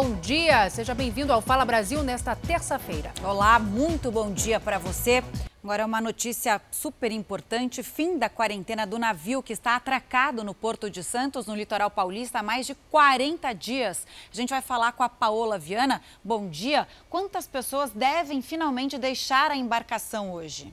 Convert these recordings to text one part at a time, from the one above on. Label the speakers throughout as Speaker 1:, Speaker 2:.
Speaker 1: bom dia. Seja bem-vindo ao Fala Brasil nesta terça-feira.
Speaker 2: Olá, muito bom dia para você. Agora uma notícia super importante: fim da quarentena do navio que está atracado no Porto de Santos, no litoral paulista, há mais de 40 dias. A gente vai falar com a Paola Viana. Bom dia. Quantas pessoas devem finalmente deixar a embarcação hoje?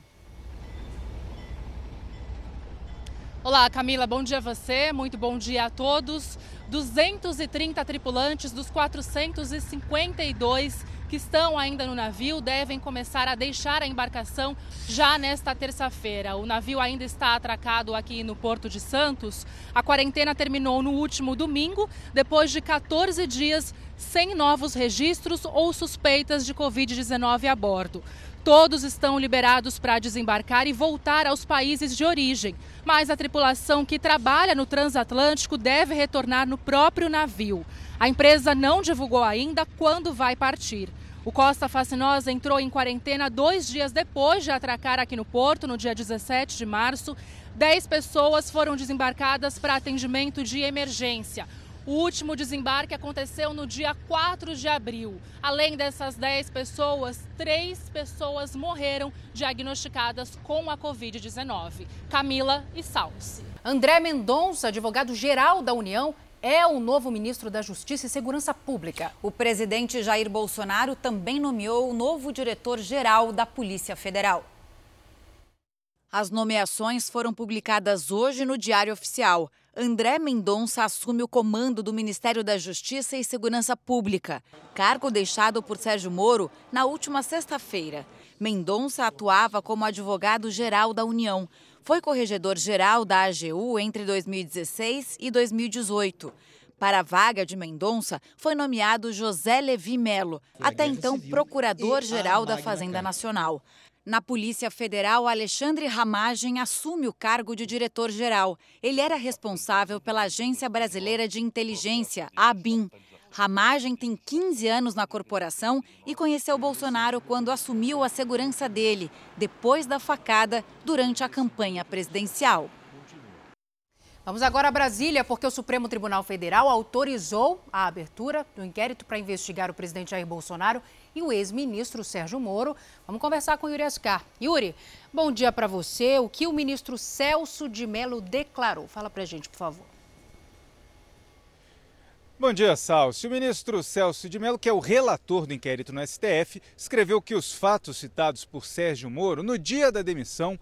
Speaker 3: Olá, Camila, bom dia a você, muito bom dia a todos. 230 tripulantes dos 452 que estão ainda no navio devem começar a deixar a embarcação já nesta terça-feira. O navio ainda está atracado aqui no Porto de Santos. A quarentena terminou no último domingo, depois de 14 dias sem novos registros ou suspeitas de Covid-19 a bordo. Todos estão liberados para desembarcar e voltar aos países de origem, mas a tripulação que trabalha no transatlântico deve retornar no próprio navio. A empresa não divulgou ainda quando vai partir. O Costa Fascinosa entrou em quarentena dois dias depois de atracar aqui no porto, no dia 17 de março. Dez pessoas foram desembarcadas para atendimento de emergência. O último desembarque aconteceu no dia 4 de abril. Além dessas 10 pessoas, três pessoas morreram diagnosticadas com a Covid-19. Camila e Salsi.
Speaker 1: André Mendonça, advogado-geral da União, é o novo ministro da Justiça e Segurança Pública.
Speaker 2: O presidente Jair Bolsonaro também nomeou o novo diretor-geral da Polícia Federal. As nomeações foram publicadas hoje no Diário Oficial. André Mendonça assume o comando do Ministério da Justiça e Segurança Pública, cargo deixado por Sérgio Moro na última sexta-feira. Mendonça atuava como advogado-geral da União. Foi corregedor-geral da AGU entre 2016 e 2018. Para a vaga de Mendonça, foi nomeado José Levi Melo, até então procurador-geral da Fazenda Nacional. Na Polícia Federal, Alexandre Ramagem assume o cargo de diretor-geral. Ele era responsável pela Agência Brasileira de Inteligência, a ABIN. Ramagem tem 15 anos na corporação e conheceu Bolsonaro quando assumiu a segurança dele, depois da facada durante a campanha presidencial.
Speaker 1: Vamos agora a Brasília, porque o Supremo Tribunal Federal autorizou a abertura do inquérito para investigar o presidente Jair Bolsonaro e o ex-ministro Sérgio Moro. Vamos conversar com Yuri Ascar. Yuri, bom dia para você. O que o ministro Celso de Mello declarou? Fala para gente, por favor.
Speaker 4: Bom dia, Salso. O ministro Celso de Mello, que é o relator do inquérito no STF, escreveu que os fatos citados por Sérgio Moro no dia da demissão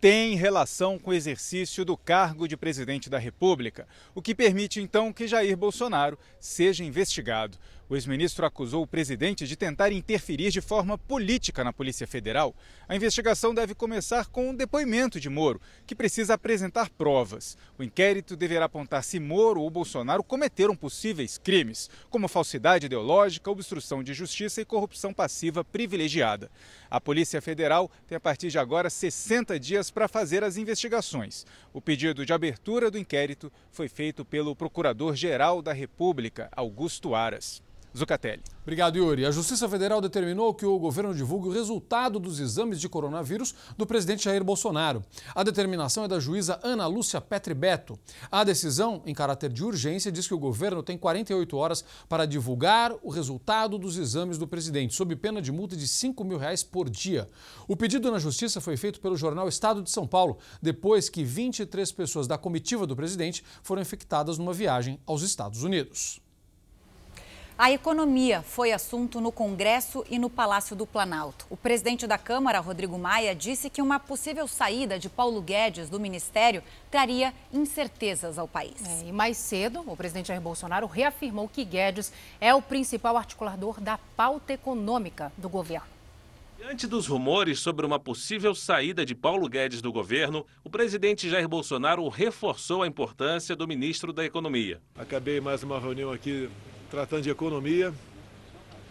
Speaker 4: tem relação com o exercício do cargo de presidente da República, o que permite então que Jair Bolsonaro seja investigado. O ex-ministro acusou o presidente de tentar interferir de forma política na Polícia Federal. A investigação deve começar com um depoimento de Moro, que precisa apresentar provas. O inquérito deverá apontar se Moro ou Bolsonaro cometeram possíveis crimes, como falsidade ideológica, obstrução de justiça e corrupção passiva privilegiada. A Polícia Federal tem a partir de agora 60 dias para fazer as investigações. O pedido de abertura do inquérito foi feito pelo Procurador-Geral da República, Augusto Aras. Zucatelli.
Speaker 5: Obrigado, Yuri. A Justiça Federal determinou que o governo divulgue o resultado dos exames de coronavírus do presidente Jair Bolsonaro. A determinação é da juíza Ana Lúcia Petri Beto. A decisão, em caráter de urgência, diz que o governo tem 48 horas para divulgar o resultado dos exames do presidente, sob pena de multa de 5 mil reais por dia. O pedido na Justiça foi feito pelo jornal Estado de São Paulo, depois que 23 pessoas da comitiva do presidente foram infectadas numa viagem aos Estados Unidos.
Speaker 2: A economia foi assunto no Congresso e no Palácio do Planalto. O presidente da Câmara, Rodrigo Maia, disse que uma possível saída de Paulo Guedes do ministério traria incertezas ao país.
Speaker 1: É, e mais cedo, o presidente Jair Bolsonaro reafirmou que Guedes é o principal articulador da pauta econômica do governo.
Speaker 6: Diante dos rumores sobre uma possível saída de Paulo Guedes do governo, o presidente Jair Bolsonaro reforçou a importância do ministro da Economia.
Speaker 7: Acabei mais uma reunião aqui tratando de economia.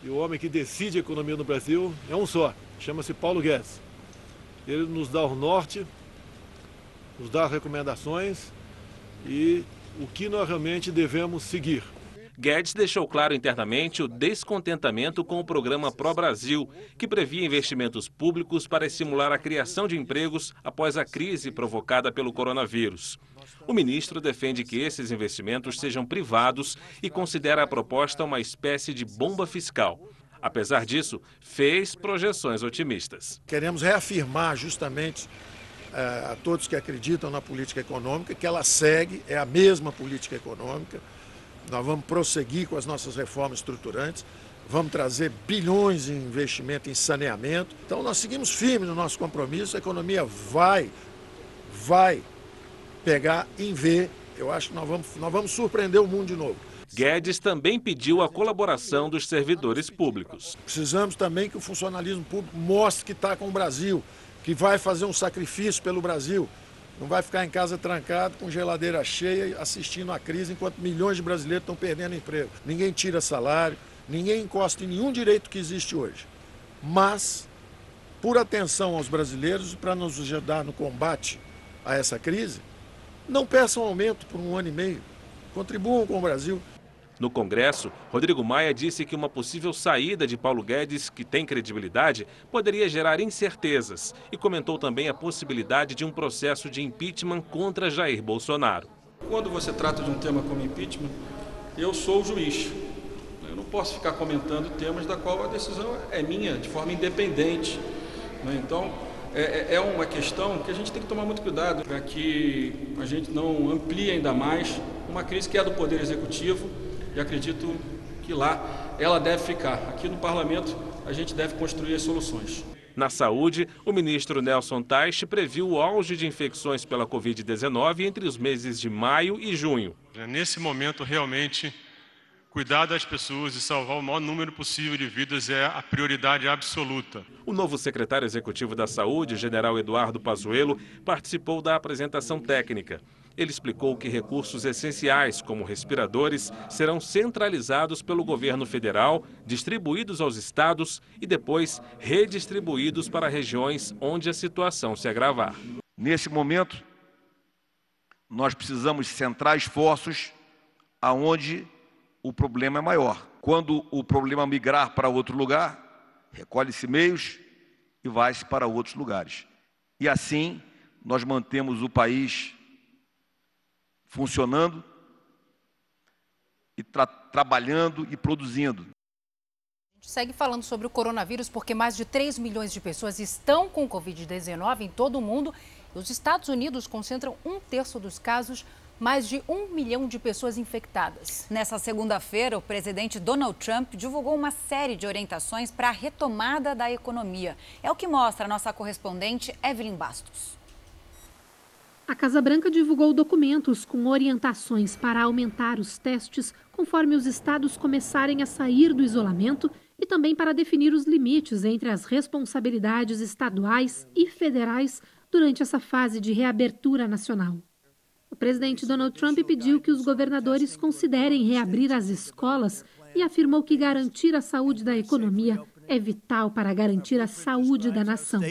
Speaker 7: E o homem que decide a economia no Brasil é um só, chama-se Paulo Guedes. Ele nos dá o norte, nos dá recomendações e o que nós realmente devemos seguir.
Speaker 6: Guedes deixou claro internamente o descontentamento com o programa Pro Brasil, que previa investimentos públicos para estimular a criação de empregos após a crise provocada pelo coronavírus. O ministro defende que esses investimentos sejam privados e considera a proposta uma espécie de bomba fiscal. Apesar disso, fez projeções otimistas.
Speaker 8: Queremos reafirmar justamente eh, a todos que acreditam na política econômica que ela segue, é a mesma política econômica nós vamos prosseguir com as nossas reformas estruturantes, vamos trazer bilhões em investimento em saneamento. Então nós seguimos firmes no nosso compromisso, a economia vai, vai pegar em ver. Eu acho que nós vamos, nós vamos surpreender o mundo de novo.
Speaker 6: Guedes também pediu a colaboração dos servidores públicos.
Speaker 8: Precisamos também que o funcionalismo público mostre que está com o Brasil, que vai fazer um sacrifício pelo Brasil. Não vai ficar em casa trancado com geladeira cheia assistindo a crise enquanto milhões de brasileiros estão perdendo emprego. Ninguém tira salário, ninguém encosta em nenhum direito que existe hoje. Mas, por atenção aos brasileiros e para nos ajudar no combate a essa crise, não peçam aumento por um ano e meio. Contribuam com o Brasil.
Speaker 6: No Congresso, Rodrigo Maia disse que uma possível saída de Paulo Guedes, que tem credibilidade, poderia gerar incertezas e comentou também a possibilidade de um processo de impeachment contra Jair Bolsonaro.
Speaker 9: Quando você trata de um tema como impeachment, eu sou o juiz. Eu não posso ficar comentando temas da qual a decisão é minha, de forma independente. Né? Então, é, é, é uma questão que a gente tem que tomar muito cuidado para que a gente não amplie ainda mais uma crise que é do Poder Executivo e acredito que lá ela deve ficar. Aqui no parlamento a gente deve construir as soluções.
Speaker 6: Na saúde, o ministro Nelson Teich previu o auge de infecções pela Covid-19 entre os meses de maio e junho.
Speaker 10: Nesse momento, realmente, cuidar das pessoas e salvar o maior número possível de vidas é a prioridade absoluta.
Speaker 6: O novo secretário executivo da Saúde, general Eduardo Pazuello, participou da apresentação técnica. Ele explicou que recursos essenciais, como respiradores, serão centralizados pelo governo federal, distribuídos aos estados e depois redistribuídos para regiões onde a situação se agravar.
Speaker 11: Nesse momento, nós precisamos centrar esforços aonde o problema é maior. Quando o problema migrar para outro lugar, recolhe-se meios e vai-se para outros lugares. E assim, nós mantemos o país funcionando e tra trabalhando e produzindo.
Speaker 1: A gente segue falando sobre o coronavírus porque mais de 3 milhões de pessoas estão com Covid-19 em todo o mundo os Estados Unidos concentram um terço dos casos mais de um milhão de pessoas infectadas.
Speaker 2: Nessa segunda-feira, o presidente Donald Trump divulgou uma série de orientações para a retomada da economia. É o que mostra a nossa correspondente Evelyn Bastos.
Speaker 12: A Casa Branca divulgou documentos com orientações para aumentar os testes conforme os estados começarem a sair do isolamento e também para definir os limites entre as responsabilidades estaduais e federais durante essa fase de reabertura nacional. O presidente Donald Trump pediu que os governadores considerem reabrir as escolas e afirmou que garantir a saúde da economia é vital para garantir a saúde da nação.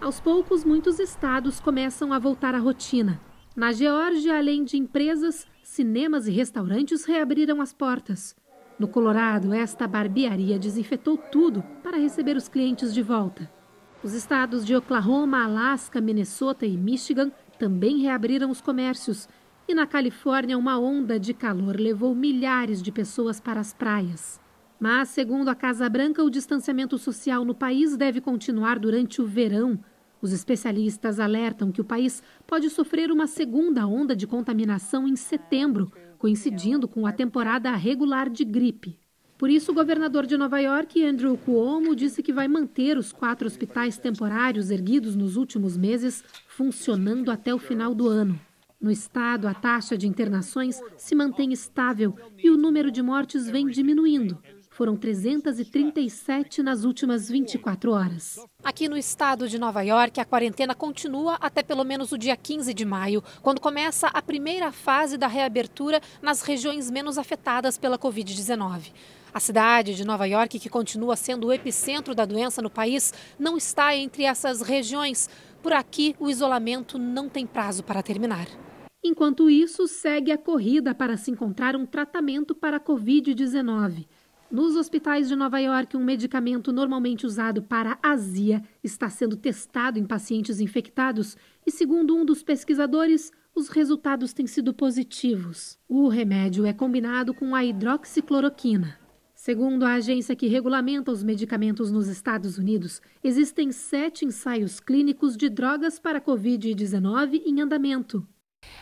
Speaker 12: Aos poucos, muitos estados começam a voltar à rotina. Na Geórgia, além de empresas, cinemas e restaurantes reabriram as portas. No Colorado, esta barbearia desinfetou tudo para receber os clientes de volta. Os estados de Oklahoma, Alaska, Minnesota e Michigan também reabriram os comércios. E na Califórnia, uma onda de calor levou milhares de pessoas para as praias. Mas, segundo a Casa Branca, o distanciamento social no país deve continuar durante o verão. Os especialistas alertam que o país pode sofrer uma segunda onda de contaminação em setembro, coincidindo com a temporada regular de gripe. Por isso, o governador de Nova York, Andrew Cuomo, disse que vai manter os quatro hospitais temporários erguidos nos últimos meses funcionando até o final do ano. No estado, a taxa de internações se mantém estável e o número de mortes vem diminuindo. Foram 337 nas últimas 24 horas.
Speaker 13: Aqui no estado de Nova York, a quarentena continua até pelo menos o dia 15 de maio, quando começa a primeira fase da reabertura nas regiões menos afetadas pela Covid-19. A cidade de Nova York, que continua sendo o epicentro da doença no país, não está entre essas regiões. Por aqui, o isolamento não tem prazo para terminar.
Speaker 12: Enquanto isso, segue a corrida para se encontrar um tratamento para a Covid-19. Nos hospitais de Nova York, um medicamento normalmente usado para azia está sendo testado em pacientes infectados e, segundo um dos pesquisadores, os resultados têm sido positivos. O remédio é combinado com a hidroxicloroquina. Segundo a agência que regulamenta os medicamentos nos Estados Unidos, existem sete ensaios clínicos de drogas para Covid-19 em andamento.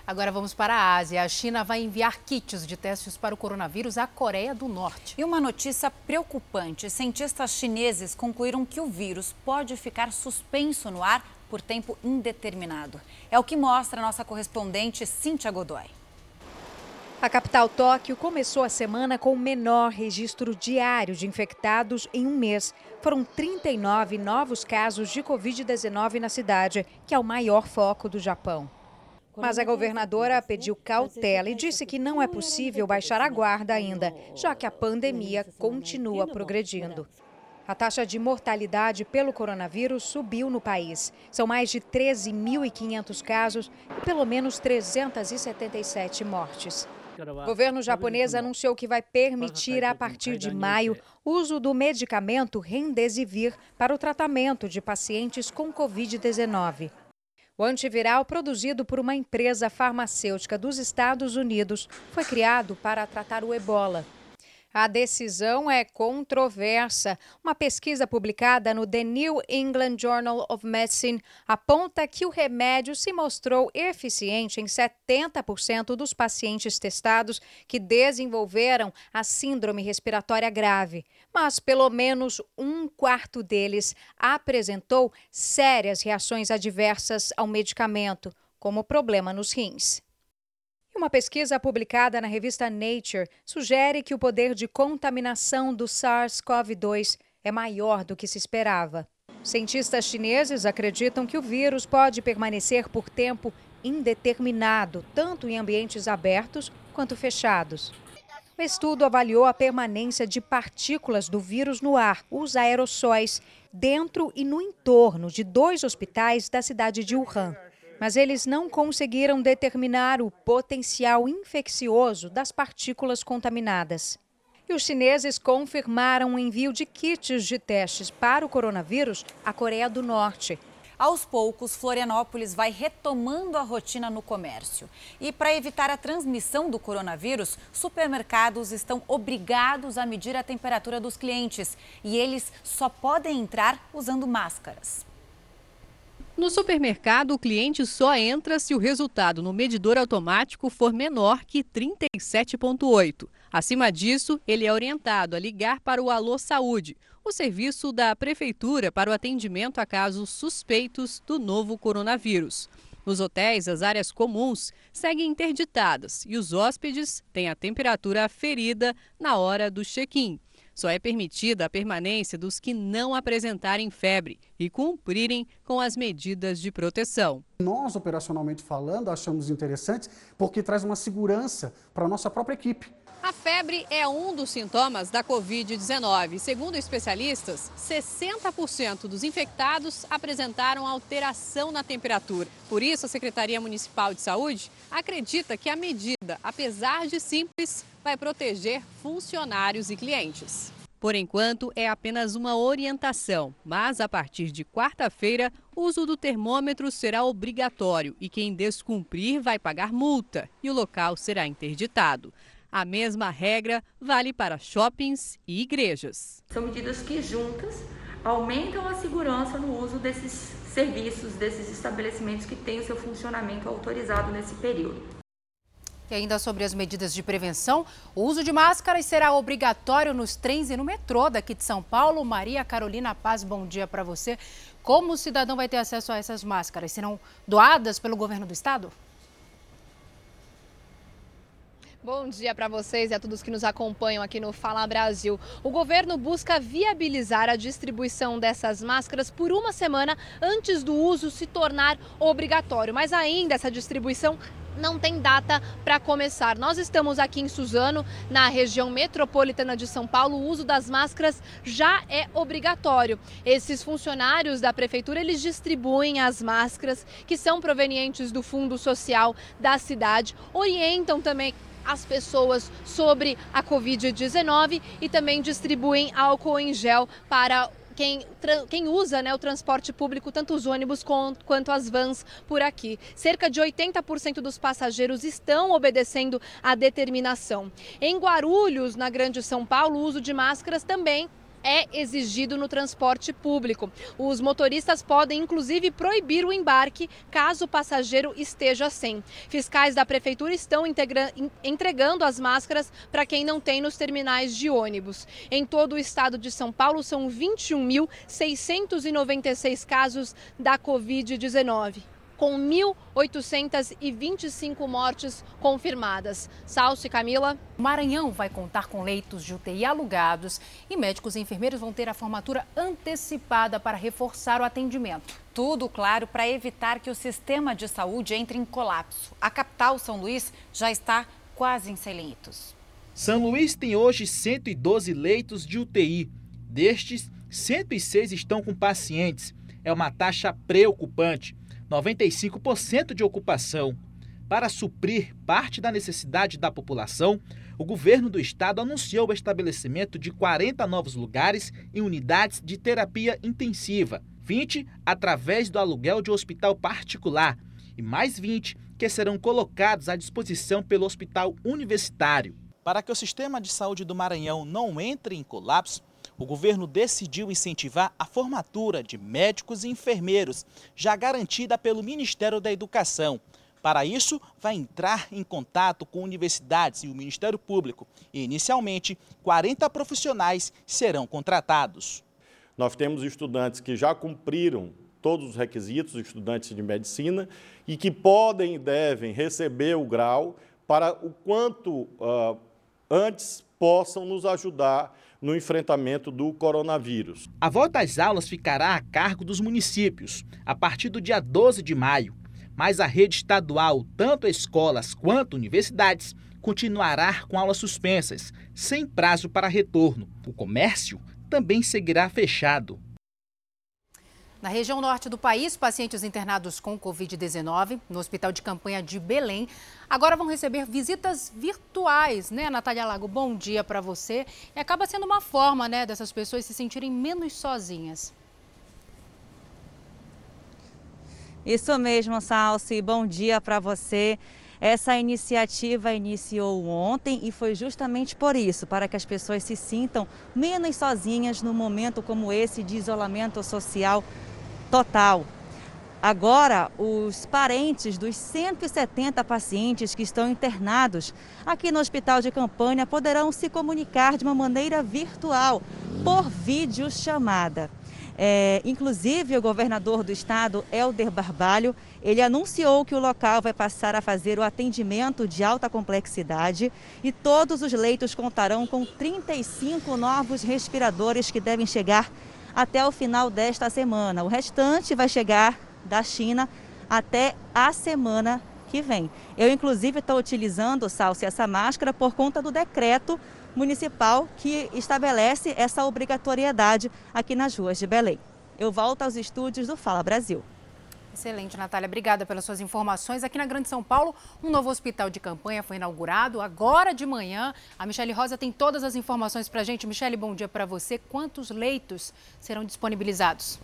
Speaker 1: Agora vamos para a Ásia. A China vai enviar kits de testes para o coronavírus à Coreia do Norte.
Speaker 2: E uma notícia preocupante: cientistas chineses concluíram que o vírus pode ficar suspenso no ar por tempo indeterminado. É o que mostra a nossa correspondente Cíntia Godoy.
Speaker 14: A capital Tóquio começou a semana com o menor registro diário de infectados em um mês. Foram 39 novos casos de Covid-19 na cidade, que é o maior foco do Japão. Mas a governadora pediu cautela e disse que não é possível baixar a guarda ainda, já que a pandemia continua progredindo. A taxa de mortalidade pelo coronavírus subiu no país. São mais de 13.500 casos e pelo menos 377 mortes. O governo japonês anunciou que vai permitir, a partir de maio, uso do medicamento Remdesivir para o tratamento de pacientes com Covid-19. O antiviral, produzido por uma empresa farmacêutica dos Estados Unidos, foi criado para tratar o ebola. A decisão é controversa. Uma pesquisa publicada no The New England Journal of Medicine aponta que o remédio se mostrou eficiente em 70% dos pacientes testados que desenvolveram a síndrome respiratória grave. Mas pelo menos um quarto deles apresentou sérias reações adversas ao medicamento, como problema nos rins. Uma pesquisa publicada na revista Nature sugere que o poder de contaminação do SARS-CoV-2 é maior do que se esperava. Cientistas chineses acreditam que o vírus pode permanecer por tempo indeterminado, tanto em ambientes abertos quanto fechados. O estudo avaliou a permanência de partículas do vírus no ar, os aerossóis, dentro e no entorno de dois hospitais da cidade de Wuhan mas eles não conseguiram determinar o potencial infeccioso das partículas contaminadas. E os chineses confirmaram o envio de kits de testes para o coronavírus à Coreia do Norte.
Speaker 2: Aos poucos, Florianópolis vai retomando a rotina no comércio. E para evitar a transmissão do coronavírus, supermercados estão obrigados a medir a temperatura dos clientes e eles só podem entrar usando máscaras.
Speaker 15: No supermercado, o cliente só entra se o resultado no medidor automático for menor que 37,8. Acima disso, ele é orientado a ligar para o Alô Saúde, o serviço da Prefeitura para o atendimento a casos suspeitos do novo coronavírus. Nos hotéis, as áreas comuns seguem interditadas e os hóspedes têm a temperatura aferida na hora do check-in. Só é permitida a permanência dos que não apresentarem febre e cumprirem com as medidas de proteção.
Speaker 16: Nós, operacionalmente falando, achamos interessante porque traz uma segurança para a nossa própria equipe.
Speaker 15: A febre é um dos sintomas da Covid-19. Segundo especialistas, 60% dos infectados apresentaram alteração na temperatura. Por isso, a Secretaria Municipal de Saúde acredita que a medida, apesar de simples, vai proteger funcionários e clientes. Por enquanto, é apenas uma orientação, mas a partir de quarta-feira, o uso do termômetro será obrigatório e quem descumprir vai pagar multa e o local será interditado. A mesma regra vale para shoppings e igrejas.
Speaker 17: São medidas que juntas aumentam a segurança no uso desses serviços, desses estabelecimentos que têm o seu funcionamento autorizado nesse período.
Speaker 1: E ainda sobre as medidas de prevenção, o uso de máscaras será obrigatório nos trens e no metrô daqui de São Paulo. Maria Carolina Paz, bom dia para você. Como o cidadão vai ter acesso a essas máscaras? Serão doadas pelo governo do estado?
Speaker 18: Bom dia para vocês e a todos que nos acompanham aqui no Fala Brasil. O governo busca viabilizar a distribuição dessas máscaras por uma semana antes do uso se tornar obrigatório, mas ainda essa distribuição não tem data para começar. Nós estamos aqui em Suzano, na região metropolitana de São Paulo. O uso das máscaras já é obrigatório. Esses funcionários da prefeitura, eles distribuem as máscaras que são provenientes do Fundo Social da cidade, orientam também as pessoas sobre a Covid-19 e também distribuem álcool em gel para quem, quem usa né, o transporte público, tanto os ônibus quanto as vans por aqui. Cerca de 80% dos passageiros estão obedecendo à determinação. Em Guarulhos, na Grande São Paulo, o uso de máscaras também é exigido no transporte público. Os motoristas podem, inclusive, proibir o embarque caso o passageiro esteja sem. Fiscais da prefeitura estão entregando as máscaras para quem não tem nos terminais de ônibus. Em todo o estado de São Paulo, são 21.696 casos da Covid-19 com 1.825 mortes confirmadas. Salso e Camila.
Speaker 1: O Maranhão vai contar com leitos de UTI alugados e médicos e enfermeiros vão ter a formatura antecipada para reforçar o atendimento.
Speaker 2: Tudo, claro, para evitar que o sistema de saúde entre em colapso. A capital, São Luís, já está quase em 100 leitos.
Speaker 19: São Luís tem hoje 112 leitos de UTI. Destes, 106 estão com pacientes. É uma taxa preocupante. 95% de ocupação. Para suprir parte da necessidade da população, o governo do estado anunciou o estabelecimento de 40 novos lugares em unidades de terapia intensiva, 20 através do aluguel de um hospital particular e mais 20 que serão colocados à disposição pelo hospital universitário. Para que o sistema de saúde do Maranhão não entre em colapso, o governo decidiu incentivar a formatura de médicos e enfermeiros, já garantida pelo Ministério da Educação. Para isso, vai entrar em contato com universidades e o Ministério Público e, inicialmente, 40 profissionais serão contratados.
Speaker 20: Nós temos estudantes que já cumpriram todos os requisitos, estudantes de medicina, e que podem e devem receber o grau para o quanto uh, antes possam nos ajudar no enfrentamento do coronavírus.
Speaker 19: A volta às aulas ficará a cargo dos municípios a partir do dia 12 de maio, mas a rede estadual, tanto escolas quanto universidades, continuará com aulas suspensas, sem prazo para retorno. O comércio também seguirá fechado.
Speaker 1: Na região norte do país, pacientes internados com Covid-19 no Hospital de Campanha de Belém agora vão receber visitas virtuais, né, Natália Lago? Bom dia para você. E acaba sendo uma forma, né, dessas pessoas se sentirem menos sozinhas.
Speaker 21: Isso mesmo, Salsi. Bom dia para você. Essa iniciativa iniciou ontem e foi justamente por isso, para que as pessoas se sintam menos sozinhas num momento como esse de isolamento social total. Agora, os parentes dos 170 pacientes que estão internados aqui no Hospital de Campanha poderão se comunicar de uma maneira virtual, por videochamada. É, inclusive, o governador do estado, Helder Barbalho, ele anunciou que o local vai passar a fazer o atendimento de alta complexidade e todos os leitos contarão com 35 novos respiradores que devem chegar até o final desta semana. O restante vai chegar da China até a semana que vem. Eu, inclusive, estou utilizando, Salsi, essa máscara por conta do decreto municipal que estabelece essa obrigatoriedade aqui nas ruas de Belém. Eu volto aos estúdios do Fala Brasil.
Speaker 1: Excelente, Natália. Obrigada pelas suas informações. Aqui na Grande São Paulo, um novo hospital de campanha foi inaugurado agora de manhã. A Michele Rosa tem todas as informações para a gente. Michele, bom dia para você. Quantos leitos serão disponibilizados?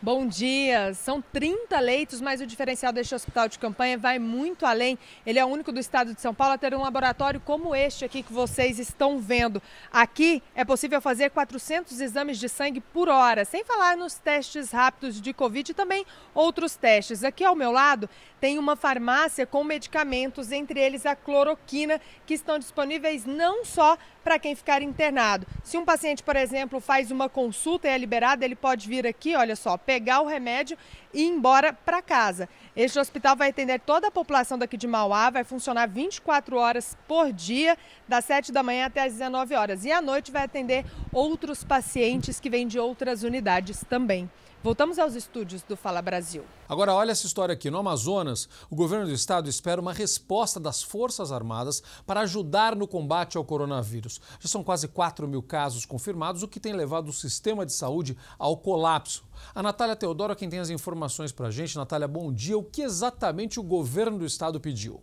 Speaker 22: Bom dia! São 30 leitos, mas o diferencial deste hospital de campanha vai muito além. Ele é o único do estado de São Paulo a ter um laboratório como este aqui que vocês estão vendo. Aqui é possível fazer 400 exames de sangue por hora, sem falar nos testes rápidos de Covid e também outros testes. Aqui ao meu lado tem uma farmácia com medicamentos, entre eles a cloroquina, que estão disponíveis não só para quem ficar internado. Se um paciente, por exemplo, faz uma consulta e é liberado, ele pode vir aqui, olha só, pegar o remédio e ir embora para casa. Este hospital vai atender toda a população daqui de Mauá, vai funcionar 24 horas por dia, das 7 da manhã até as 19 horas. E à noite vai atender outros pacientes que vêm de outras unidades também. Voltamos aos estúdios do Fala Brasil.
Speaker 5: Agora, olha essa história aqui. No Amazonas, o governo do estado espera uma resposta das Forças Armadas para ajudar no combate ao coronavírus. Já são quase 4 mil casos confirmados, o que tem levado o sistema de saúde ao colapso. A Natália Teodoro é quem tem as informações para a gente. Natália, bom dia. O que exatamente o governo do estado pediu?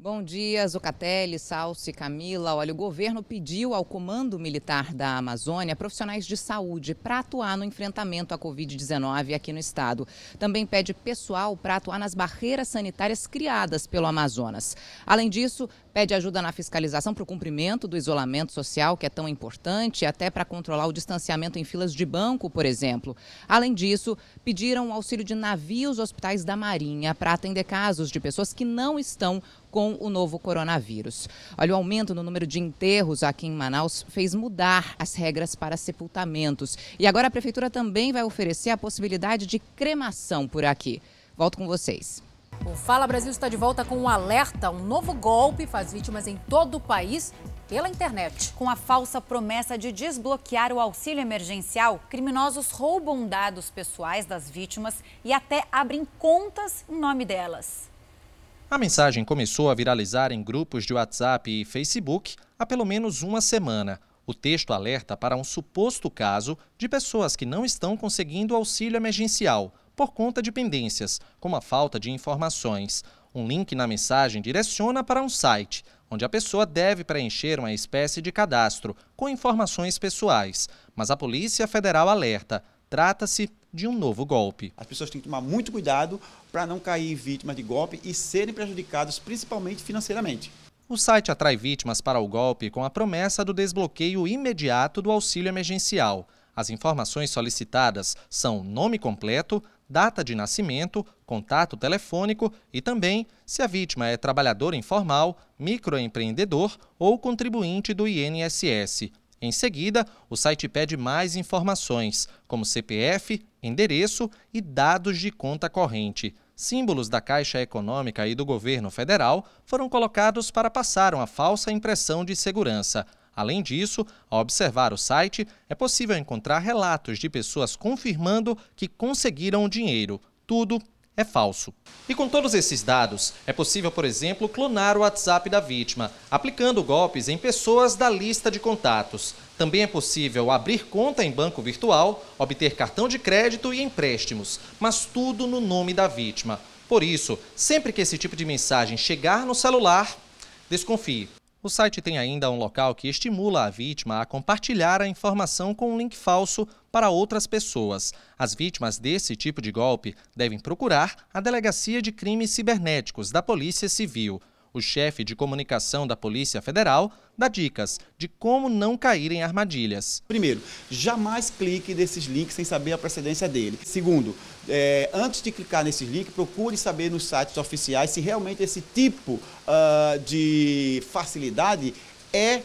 Speaker 23: Bom dia, Zucatelli, Salsi, Camila. Olha, o governo pediu ao Comando Militar da Amazônia profissionais de saúde para atuar no enfrentamento à Covid-19 aqui no estado. Também pede pessoal para atuar nas barreiras sanitárias criadas pelo Amazonas. Além disso, pede ajuda na fiscalização para o cumprimento do isolamento social, que é tão importante, até para controlar o distanciamento em filas de banco, por exemplo. Além disso, pediram auxílio de navios hospitais da Marinha para atender casos de pessoas que não estão com o novo coronavírus. Olha, o aumento no número de enterros aqui em Manaus fez mudar as regras para sepultamentos. E agora a prefeitura também vai oferecer a possibilidade de cremação por aqui. Volto com vocês.
Speaker 1: O Fala Brasil está de volta com um alerta. Um novo golpe faz vítimas em todo o país pela internet.
Speaker 2: Com a falsa promessa de desbloquear o auxílio emergencial, criminosos roubam dados pessoais das vítimas e até abrem contas em nome delas.
Speaker 24: A mensagem começou a viralizar em grupos de WhatsApp e Facebook há pelo menos uma semana. O texto alerta para um suposto caso de pessoas que não estão conseguindo auxílio emergencial por conta de pendências, como a falta de informações. Um link na mensagem direciona para um site, onde a pessoa deve preencher uma espécie de cadastro com informações pessoais. Mas a Polícia Federal alerta: trata-se de um novo golpe.
Speaker 25: As pessoas têm que tomar muito cuidado para não cair vítimas de golpe e serem prejudicados principalmente financeiramente.
Speaker 24: O site atrai vítimas para o golpe com a promessa do desbloqueio imediato do auxílio emergencial. As informações solicitadas são nome completo, data de nascimento, contato telefônico e também se a vítima é trabalhador informal, microempreendedor ou contribuinte do INSS. Em seguida, o site pede mais informações, como CPF, endereço e dados de conta corrente. Símbolos da Caixa Econômica e do governo federal foram colocados para passar uma falsa impressão de segurança. Além disso, ao observar o site, é possível encontrar relatos de pessoas confirmando que conseguiram o dinheiro. Tudo é falso. E com todos esses dados, é possível, por exemplo, clonar o WhatsApp da vítima, aplicando golpes em pessoas da lista de contatos. Também é possível abrir conta em banco virtual, obter cartão de crédito e empréstimos, mas tudo no nome da vítima. Por isso, sempre que esse tipo de mensagem chegar no celular, desconfie. O site tem ainda um local que estimula a vítima a compartilhar a informação com um link falso para outras pessoas. As vítimas desse tipo de golpe devem procurar a Delegacia de Crimes Cibernéticos da Polícia Civil. O chefe de comunicação da Polícia Federal dá dicas de como não cair em armadilhas.
Speaker 25: Primeiro, jamais clique nesses links sem saber a procedência dele. Segundo, é, antes de clicar nesses links, procure saber nos sites oficiais se realmente esse tipo uh, de facilidade é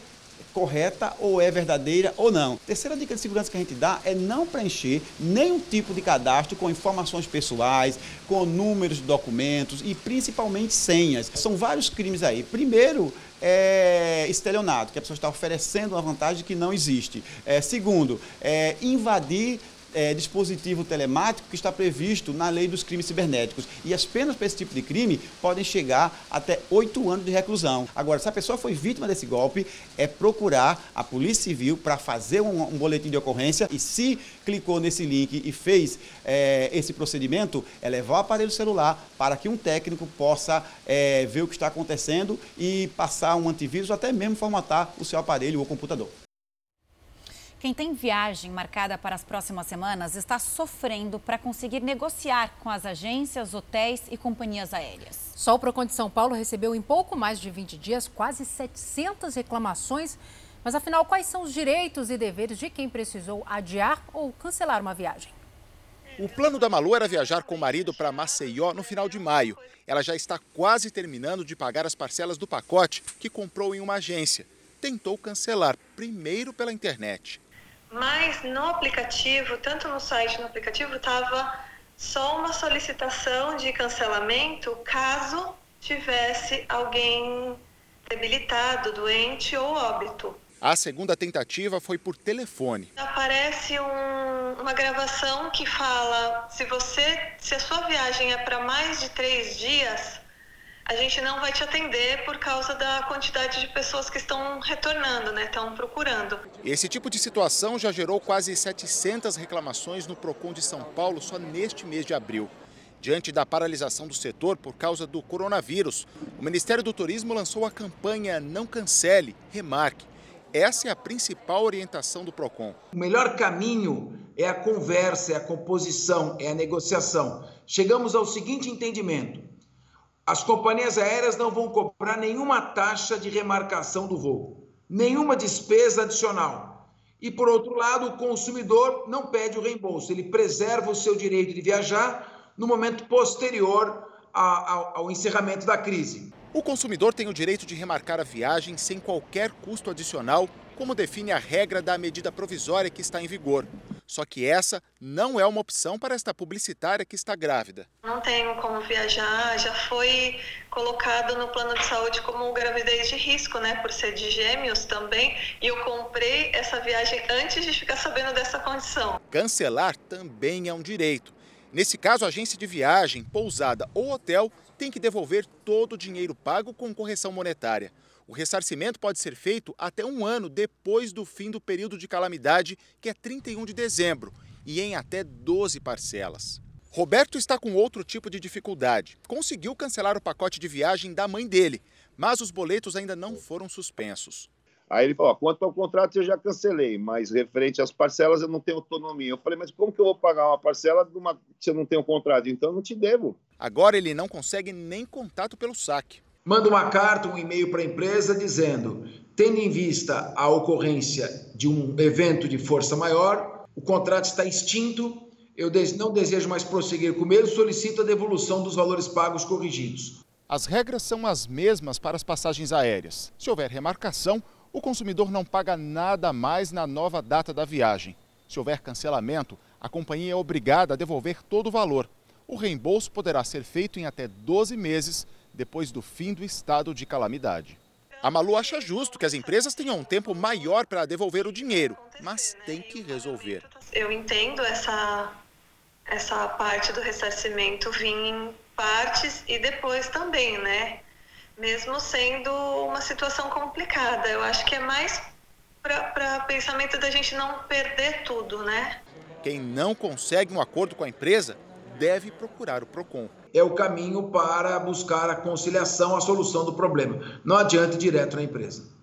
Speaker 25: correta ou é verdadeira ou não. Terceira dica de segurança que a gente dá é não preencher nenhum tipo de cadastro com informações pessoais, com números de documentos e principalmente senhas. São vários crimes aí. Primeiro, é estelionato, que a pessoa está oferecendo uma vantagem que não existe. É, segundo, é invadir é, dispositivo telemático que está previsto na lei dos crimes cibernéticos. E as penas para esse tipo de crime podem chegar até oito anos de reclusão. Agora, se a pessoa foi vítima desse golpe, é procurar a Polícia Civil para fazer um, um, boletim de ocorrência e se clicou nesse link e fez é, esse procedimento, é levar o aparelho celular para que um técnico possa é, ver o que está acontecendo e passar um antivírus ou até mesmo formatar o seu aparelho ou computador.
Speaker 2: Quem tem viagem marcada para as próximas semanas está sofrendo para conseguir negociar com as agências, hotéis e companhias aéreas.
Speaker 1: Só o Procon de São Paulo recebeu em pouco mais de 20 dias quase 700 reclamações. Mas afinal, quais são os direitos e deveres de quem precisou adiar ou cancelar uma viagem?
Speaker 26: O plano da Malu era viajar com o marido para Maceió no final de maio. Ela já está quase terminando de pagar as parcelas do pacote que comprou em uma agência. Tentou cancelar, primeiro pela internet.
Speaker 27: Mas no aplicativo, tanto no site no aplicativo, estava só uma solicitação de cancelamento caso tivesse alguém debilitado, doente ou óbito.
Speaker 26: A segunda tentativa foi por telefone.
Speaker 27: Aparece um, uma gravação que fala: se você, se a sua viagem é para mais de três dias, a gente não vai te atender por causa da quantidade de pessoas que estão retornando, né? Estão procurando.
Speaker 26: Esse tipo de situação já gerou quase 700 reclamações no Procon de São Paulo só neste mês de abril. Diante da paralisação do setor por causa do coronavírus, o Ministério do Turismo lançou a campanha Não Cancele, Remarque essa é a principal orientação do PROCON.
Speaker 28: O melhor caminho é a conversa, é a composição, é a negociação. Chegamos ao seguinte entendimento: as companhias aéreas não vão cobrar nenhuma taxa de remarcação do voo, nenhuma despesa adicional. E, por outro lado, o consumidor não pede o reembolso, ele preserva o seu direito de viajar no momento posterior ao, encerramento da crise.
Speaker 26: O consumidor tem o direito de remarcar a viagem sem qualquer custo adicional, como define a regra da medida provisória que está em vigor. Só que essa não é uma opção para esta publicitária que está grávida.
Speaker 27: Não tenho como viajar, já foi colocado no plano de saúde como gravidez de risco, né, por ser de gêmeos também, e eu comprei essa viagem antes de ficar sabendo dessa condição.
Speaker 26: Cancelar também é um direito. Nesse caso, a agência de viagem, pousada ou hotel tem que devolver todo o dinheiro pago com correção monetária. O ressarcimento pode ser feito até um ano depois do fim do período de calamidade, que é 31 de dezembro, e em até 12 parcelas. Roberto está com outro tipo de dificuldade. Conseguiu cancelar o pacote de viagem da mãe dele, mas os boletos ainda não foram suspensos.
Speaker 29: Aí ele falou: quanto ao contrato eu já cancelei, mas referente às parcelas eu não tenho autonomia. Eu falei: mas como que eu vou pagar uma parcela de uma... se eu não tenho contrato? Então eu não te devo.
Speaker 26: Agora ele não consegue nem contato pelo saque.
Speaker 28: Manda uma carta, um e-mail para a empresa dizendo: tendo em vista a ocorrência de um evento de força maior, o contrato está extinto, eu não desejo mais prosseguir com ele, solicito a devolução dos valores pagos corrigidos.
Speaker 26: As regras são as mesmas para as passagens aéreas. Se houver remarcação, o consumidor não paga nada mais na nova data da viagem. Se houver cancelamento, a companhia é obrigada a devolver todo o valor. O reembolso poderá ser feito em até 12 meses depois do fim do estado de calamidade. A Malu acha justo que as empresas tenham um tempo maior para devolver o dinheiro, mas tem que resolver.
Speaker 27: Eu entendo essa, essa parte do ressarcimento vir em partes e depois também, né? mesmo sendo uma situação complicada. Eu acho que é mais para pensamento da gente não perder tudo, né?
Speaker 26: Quem não consegue um acordo com a empresa deve procurar o PROCON.
Speaker 28: É o caminho para buscar a conciliação, a solução do problema. Não adianta ir direto na empresa.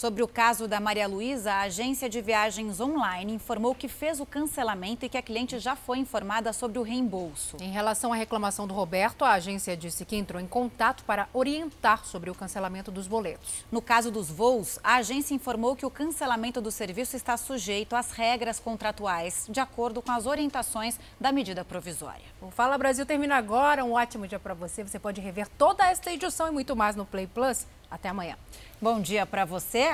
Speaker 2: Sobre o caso da Maria Luísa, a agência de viagens online informou que fez o cancelamento e que a cliente já foi informada sobre o reembolso.
Speaker 1: Em relação à reclamação do Roberto, a agência disse que entrou em contato para orientar sobre o cancelamento dos boletos.
Speaker 2: No caso dos voos, a agência informou que o cancelamento do serviço está sujeito às regras contratuais, de acordo com as orientações da medida provisória.
Speaker 1: O Fala Brasil termina agora. Um ótimo dia para você. Você pode rever toda esta edição e muito mais no Play Plus. Até amanhã.
Speaker 2: Bom dia para você.